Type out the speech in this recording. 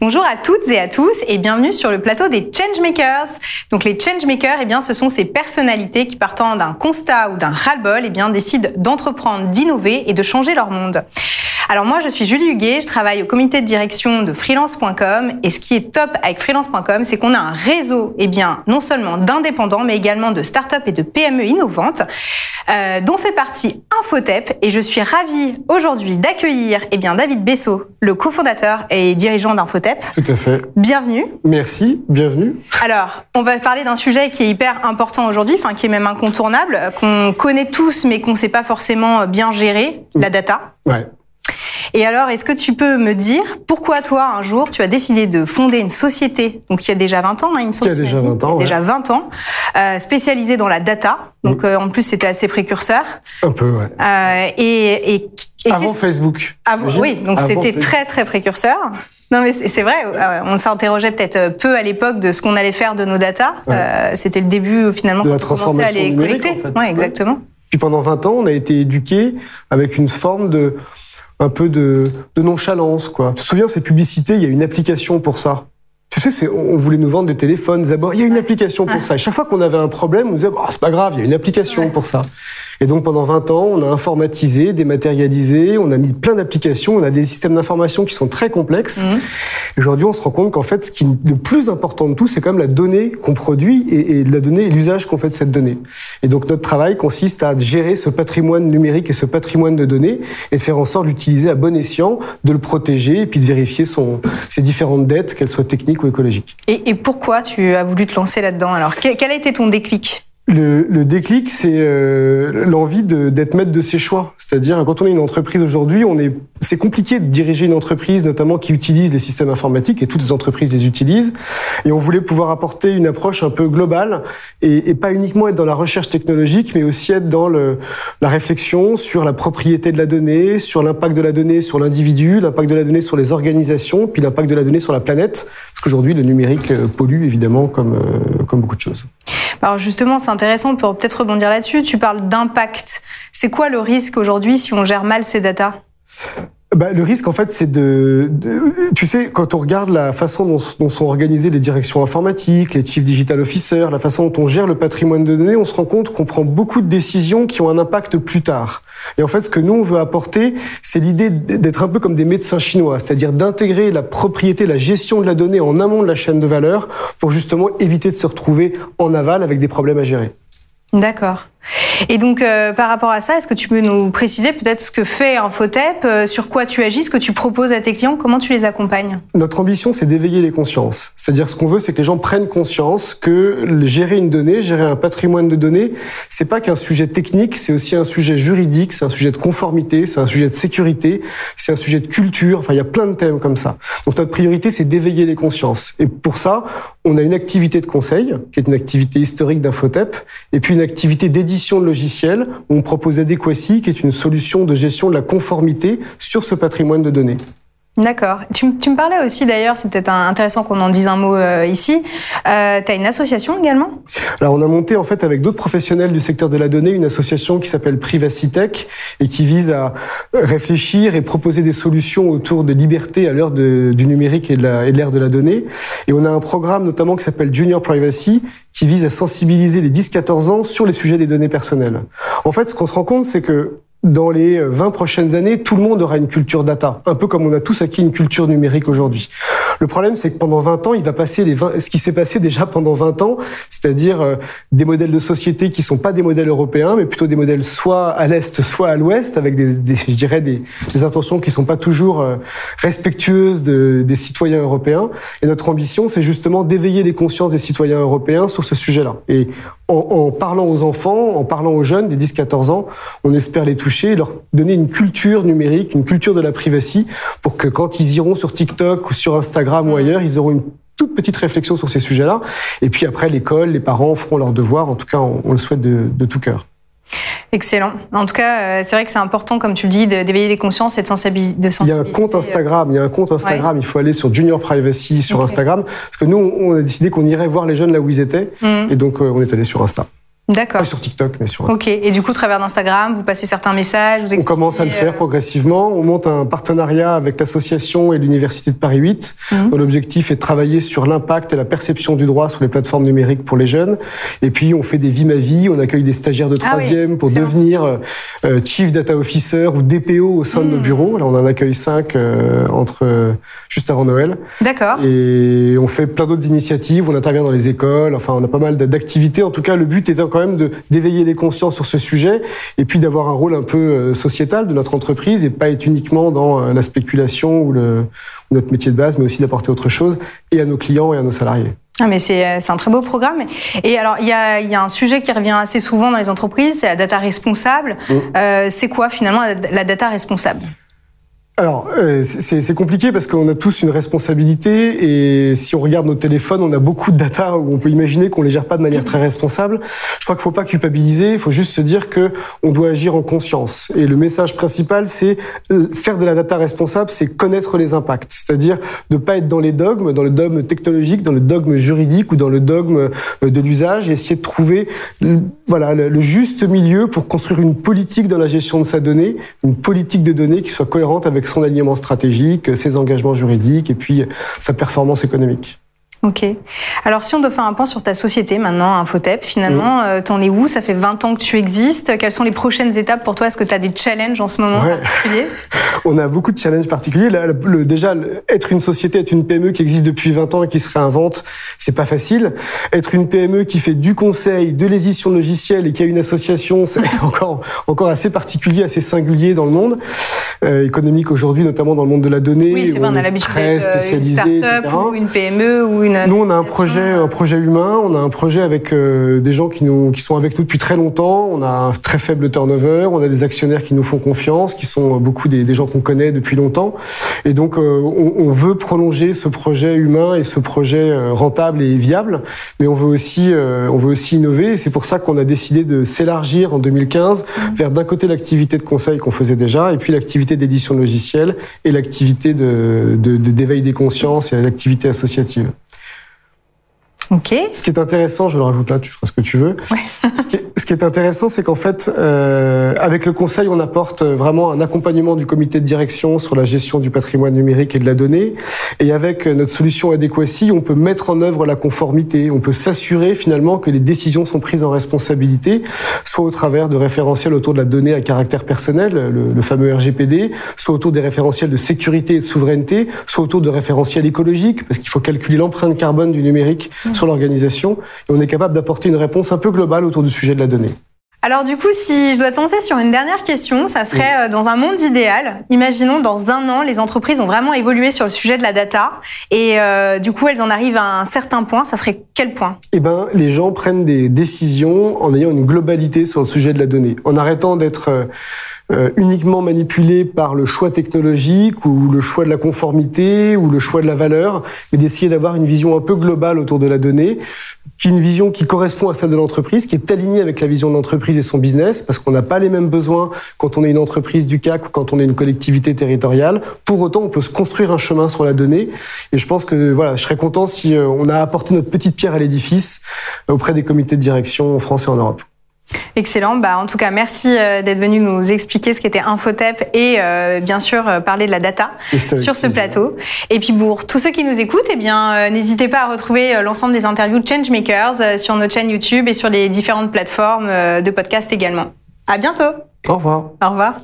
Bonjour à toutes et à tous et bienvenue sur le plateau des Changemakers. Donc les Changemakers, eh bien, ce sont ces personnalités qui partant d'un constat ou d'un ras-le-bol, eh bien, décident d'entreprendre, d'innover et de changer leur monde. Alors moi, je suis Julie Huguet, je travaille au comité de direction de freelance.com et ce qui est top avec freelance.com, c'est qu'on a un réseau, eh bien, non seulement d'indépendants, mais également de startups et de PME innovantes, euh, dont fait partie Infotep et je suis ravie aujourd'hui d'accueillir, eh bien, David Bessot, le cofondateur et dirigeant d'Infotep. Tout à fait. Bienvenue. Merci, bienvenue. Alors, on va parler d'un sujet qui est hyper important aujourd'hui, enfin qui est même incontournable, qu'on connaît tous mais qu'on ne sait pas forcément bien gérer, la data. Ouais. Et alors, est-ce que tu peux me dire pourquoi toi, un jour, tu as décidé de fonder une société, donc il y a déjà 20 ans, hein, il me semble. Il y a déjà 20 ans. Déjà 20 ans, euh, spécialisée dans la data. Donc, euh, en plus, c'était assez précurseur. Un peu, ouais. Euh, et, et Avant Facebook. Avant, oui, donc c'était très, très précurseur. Non, mais c'est vrai, euh, on s'interrogeait peut-être peu à l'époque de ce qu'on allait faire de nos data. Ouais. Euh, c'était le début, finalement, De la quand on commençait à transformation les collecter. en fait. Ouais, exactement. Puis pendant 20 ans, on a été éduqués avec une forme de, un peu de, de nonchalance, quoi. Tu te souviens, ces publicités, il y a une application pour ça. Tu sais, on voulait nous vendre des téléphones, d'abord, il y a une application pour Ouais. ça. Et chaque fois qu'on avait un problème, on disait, oh, c'est pas grave, il y a une application pour ça. Et donc pendant 20 ans, on a informatisé, dématérialisé, on a mis plein d'applications, on a des systèmes d'information qui sont très complexes. Mhm. Aujourd'hui, on se rend compte qu'en fait, ce qui le plus important de tout, c'est quand même la donnée qu'on produit et, et la donnée et l'usage qu'on fait de cette donnée. Et donc notre travail consiste à gérer ce patrimoine numérique et ce patrimoine de données et de faire en sorte d'utiliser à bon escient, de le protéger et puis de vérifier son, ses différentes dettes, qu'elles soient techniques ou écologiques. Et, et pourquoi tu as voulu te lancer là-dedans Alors, quel, quel a été ton déclic? Le, le déclic, c'est euh, l'envie d'être maître de ses choix. C'est-à-dire, quand on est une entreprise aujourd'hui, on est, c'est compliqué de diriger une entreprise, notamment qui utilise les systèmes informatiques, et toutes les entreprises les utilisent. Et on voulait pouvoir apporter une approche un peu globale, et, pas uniquement être dans la recherche technologique, mais aussi être dans le, la réflexion sur la propriété de la donnée, sur l'impact de la donnée sur l'individu, l'impact de la donnée sur les organisations, puis l'impact de la donnée sur la planète. Parce qu'aujourd'hui, le numérique euh, pollue, évidemment, comme, euh, comme beaucoup de choses. Alors justement, c'est intéressant, on peut peut-être rebondir là-dessus. Tu parles d'impact. C'est quoi le risque aujourd'hui si on gère mal ces datas? Bah, le risque, en fait, c'est de, Tu sais, quand on regarde la façon dont, dont sont organisées les directions informatiques, les chief digital officers, la façon dont on gère le patrimoine de données, on se rend compte qu'on prend beaucoup de décisions qui ont un impact plus tard. Et en fait, ce que nous, on veut apporter, c'est l'idée d'être un peu comme des médecins chinois, c'est-à-dire d'intégrer la propriété, la gestion de la donnée en amont de la chaîne de valeur pour justement éviter de se retrouver en aval avec des problèmes à gérer. D'accord. Et donc, euh, par rapport à ça, est-ce que tu peux nous préciser peut-être ce que fait Infotep, euh, sur quoi tu agis, ce que tu proposes à tes clients, comment tu les accompagnes? Notre ambition, c'est d'éveiller les consciences. C'est-à-dire, ce qu'on veut, c'est que les gens prennent conscience que gérer une donnée, gérer un patrimoine de données, c'est pas qu'un sujet technique, c'est aussi un sujet juridique, c'est un sujet de conformité, c'est un sujet de sécurité, c'est un sujet de culture. Enfin, il y a plein de thèmes comme ça. Donc, notre priorité, c'est d'éveiller les consciences. Et pour ça, on a une activité de conseil, qui est une activité historique d'Infotep, et puis une activité d'édition de logiciels, on propose Adequacy, qui est une solution de gestion de la conformité sur ce patrimoine de données. D'accord. Tu, tu me parlais aussi d'ailleurs, c'est peut-être intéressant qu'on en dise un mot euh, ici. Euh, tu une association également? Alors on a monté en fait avec d'autres professionnels du secteur de la donnée une association qui s'appelle Privacitech et qui vise à réfléchir et proposer des solutions autour de liberté à l'heure du numérique et de et de l'ère de la donnée. Et on a un programme notamment qui s'appelle Junior Privacy qui vise à sensibiliser les 10-14 ans sur les sujets des données personnelles. En fait, ce qu'on se rend compte, c'est que dans les 20 prochaines années, tout le monde aura une culture data, un peu comme on a tous acquis une culture numérique aujourd'hui. Le problème, c'est que pendant 20 ans, il va passer les 20, ce qui s'est passé déjà pendant 20 ans, c'est-à-dire euh, des modèles de société qui sont pas des modèles européens, mais plutôt des modèles soit à l'est, soit à l'ouest, avec des, je dirais des, intentions qui sont pas toujours euh, respectueuses de- des citoyens européens. Et notre ambition, c'est justement d'éveiller les consciences des citoyens européens sur ce sujet-là. Et en parlant aux enfants, en parlant aux jeunes des 10-14 ans, on espère les toucher, leur donner une culture numérique, une culture de la privacy, pour que quand ils iront sur TikTok ou sur Instagram ou ailleurs, ils auront une toute petite réflexion sur ces sujets-là. Et puis après, l'école, les parents feront leurs devoirs. En tout cas, on, on le souhaite de, de tout cœur. Excellent. En tout cas, euh, c'est vrai que c'est important, comme tu le dis, d'éveiller les consciences et de sensibiliser. Il y a un compte euh, Instagram, il y a un compte Instagram, il faut aller sur Junior Privacy sur. Instagram, parce que nous, on a décidé qu'on irait voir les jeunes là où ils étaient, Mhm. et donc euh, on est allé sur Insta. D'accord. Pas sur TikTok, mais sur Ok. Et du coup, au travers d'Instagram, vous passez certains messages, vous On commence à le faire euh, progressivement. On monte un partenariat avec l'association et l'Université de Paris 8, Mhm. dont l'objectif est de travailler sur l'impact et la perception du droit sur les plateformes numériques pour les jeunes. Et puis, on fait des vies ma vie. On accueille des stagiaires de Ah oui, troisième pour devenir euh, Chief Data Officer ou DPO au sein de nos Mhm. bureaux. Là, on en accueille cinq euh, entre euh, juste avant Noël. D'accord. Et on fait plein d'autres initiatives, on intervient dans les écoles, enfin on a pas mal d'activités. En tout cas, le but étant quand même de- d'éveiller les consciences sur ce sujet et puis d'avoir un rôle un peu euh, sociétal de notre entreprise et pas être uniquement dans euh, la spéculation ou, le, ou notre métier de base, mais aussi d'apporter autre chose et à nos clients et à nos salariés. Ah, mais c'est euh, c'est un très beau programme. Et alors, il y a, y a un sujet qui revient assez souvent dans les entreprises, c'est la data responsable. Mm. Euh, c'est quoi finalement la data responsable? Alors, euh, c'est compliqué parce qu'on a tous une responsabilité et si on regarde nos téléphones, on a beaucoup de data où on peut imaginer qu'on les gère pas de manière très responsable. Je crois qu'il faut pas culpabiliser, il faut juste se dire que on doit agir en conscience. Et le message principal, c'est euh, faire de la data responsable, c'est connaître les impacts, c'est-à-dire de pas être dans les dogmes, dans le dogme technologique, dans le dogme juridique ou dans le dogme euh, de l'usage, et essayer de trouver voilà le juste milieu pour construire une politique dans la gestion de sa donnée, une politique de données qui soit cohérente avec son alignement stratégique, ses engagements juridiques et puis sa performance économique. Ok. Alors, si on doit faire un point sur ta société maintenant, Infotep, finalement, euh, t'en es où? Ça fait 20 ans que tu existes. Quelles sont les prochaines étapes pour toi? Est-ce que tu as des challenges en ce moment Ouais. en particulier On a beaucoup de challenges particuliers. Là, le- le- déjà, être une société, être une PME qui existe depuis 20 ans et qui se réinvente, c'est pas facile. Être une PME qui fait du conseil, de l'édition de logiciels et qui a une association, c'est encore, encore assez particulier, assez singulier dans le monde euh, économique aujourd'hui, notamment dans le monde de la donnée. Oui, c'est vrai, on a l'habitude d'être euh, une start-up ou une PME ou une. Nous, on a un projet, un projet humain. On a un projet avec euh, des gens qui nous, qui sont avec nous depuis très longtemps. On a un très faible turnover. On a des actionnaires qui nous font confiance, qui sont euh, beaucoup des, des gens qu'on connaît depuis longtemps. Et donc, euh, on, on veut prolonger ce projet humain et ce projet euh, rentable et viable. Mais on veut aussi, euh, on veut aussi innover. Et c'est pour ça qu'on a décidé de s'élargir en 2015 vers d'un côté l'activité de conseil qu'on faisait déjà, et puis l'activité d'édition de logiciels et l'activité de, de- de- d'éveil des consciences et l'activité associative. Ok. Ce qui est intéressant, je le rajoute là, tu feras ce que tu veux. qui est, ce qui est intéressant, c'est qu'en fait, euh, avec le conseil, on apporte vraiment un accompagnement du comité de direction sur la gestion du patrimoine numérique et de la donnée. Et avec notre solution Adequacy, on peut mettre en œuvre la conformité. On peut s'assurer finalement que les décisions sont prises en responsabilité, soit au travers de référentiels autour de la donnée à caractère personnel, le, le fameux RGPD, soit autour des référentiels de sécurité et de souveraineté, soit autour de référentiels écologiques, parce qu'il faut calculer l'empreinte carbone du numérique sur l'organisation. Et on est capable d'apporter une réponse un peu globale autour du sujet de la donnée. Alors du coup, si je dois te lancer sur une dernière question, ça serait euh, dans un monde idéal. Imaginons dans un an, les entreprises ont vraiment évolué sur le sujet de la data et euh, du coup, elles en arrivent à un certain point. Ça serait quel point? Eh ben, les gens prennent des décisions en ayant une globalité sur le sujet de la donnée, en arrêtant d'être euh, euh, uniquement manipulés par le choix technologique ou le choix de la conformité ou le choix de la valeur, mais d'essayer d'avoir une vision un peu globale autour de la donnée, qui est une vision qui correspond à celle de l'entreprise, qui est alignée avec la vision de l'entreprise et son business, parce qu'on n'a pas les mêmes besoins quand on est une entreprise du CAC ou quand on est une collectivité territoriale. Pour autant, on peut se construire un chemin sur la donnée. Et je pense que voilà, je serais content si euh, on a apporté notre petite pierre à l'édifice euh, auprès des comités de direction en France et en Europe. Excellent. Bah, en tout cas, merci euh, d'être venu nous expliquer ce qu'était Infotep et euh, bien sûr euh, parler de la data sur ce plateau. Et puis pour tous ceux qui nous écoutent, eh bien, n'hésitez pas à retrouver l'ensemble des interviews de Changemakers sur notre chaîne YouTube et sur les différentes plateformes de podcast également. À bientôt. Au revoir. Au revoir.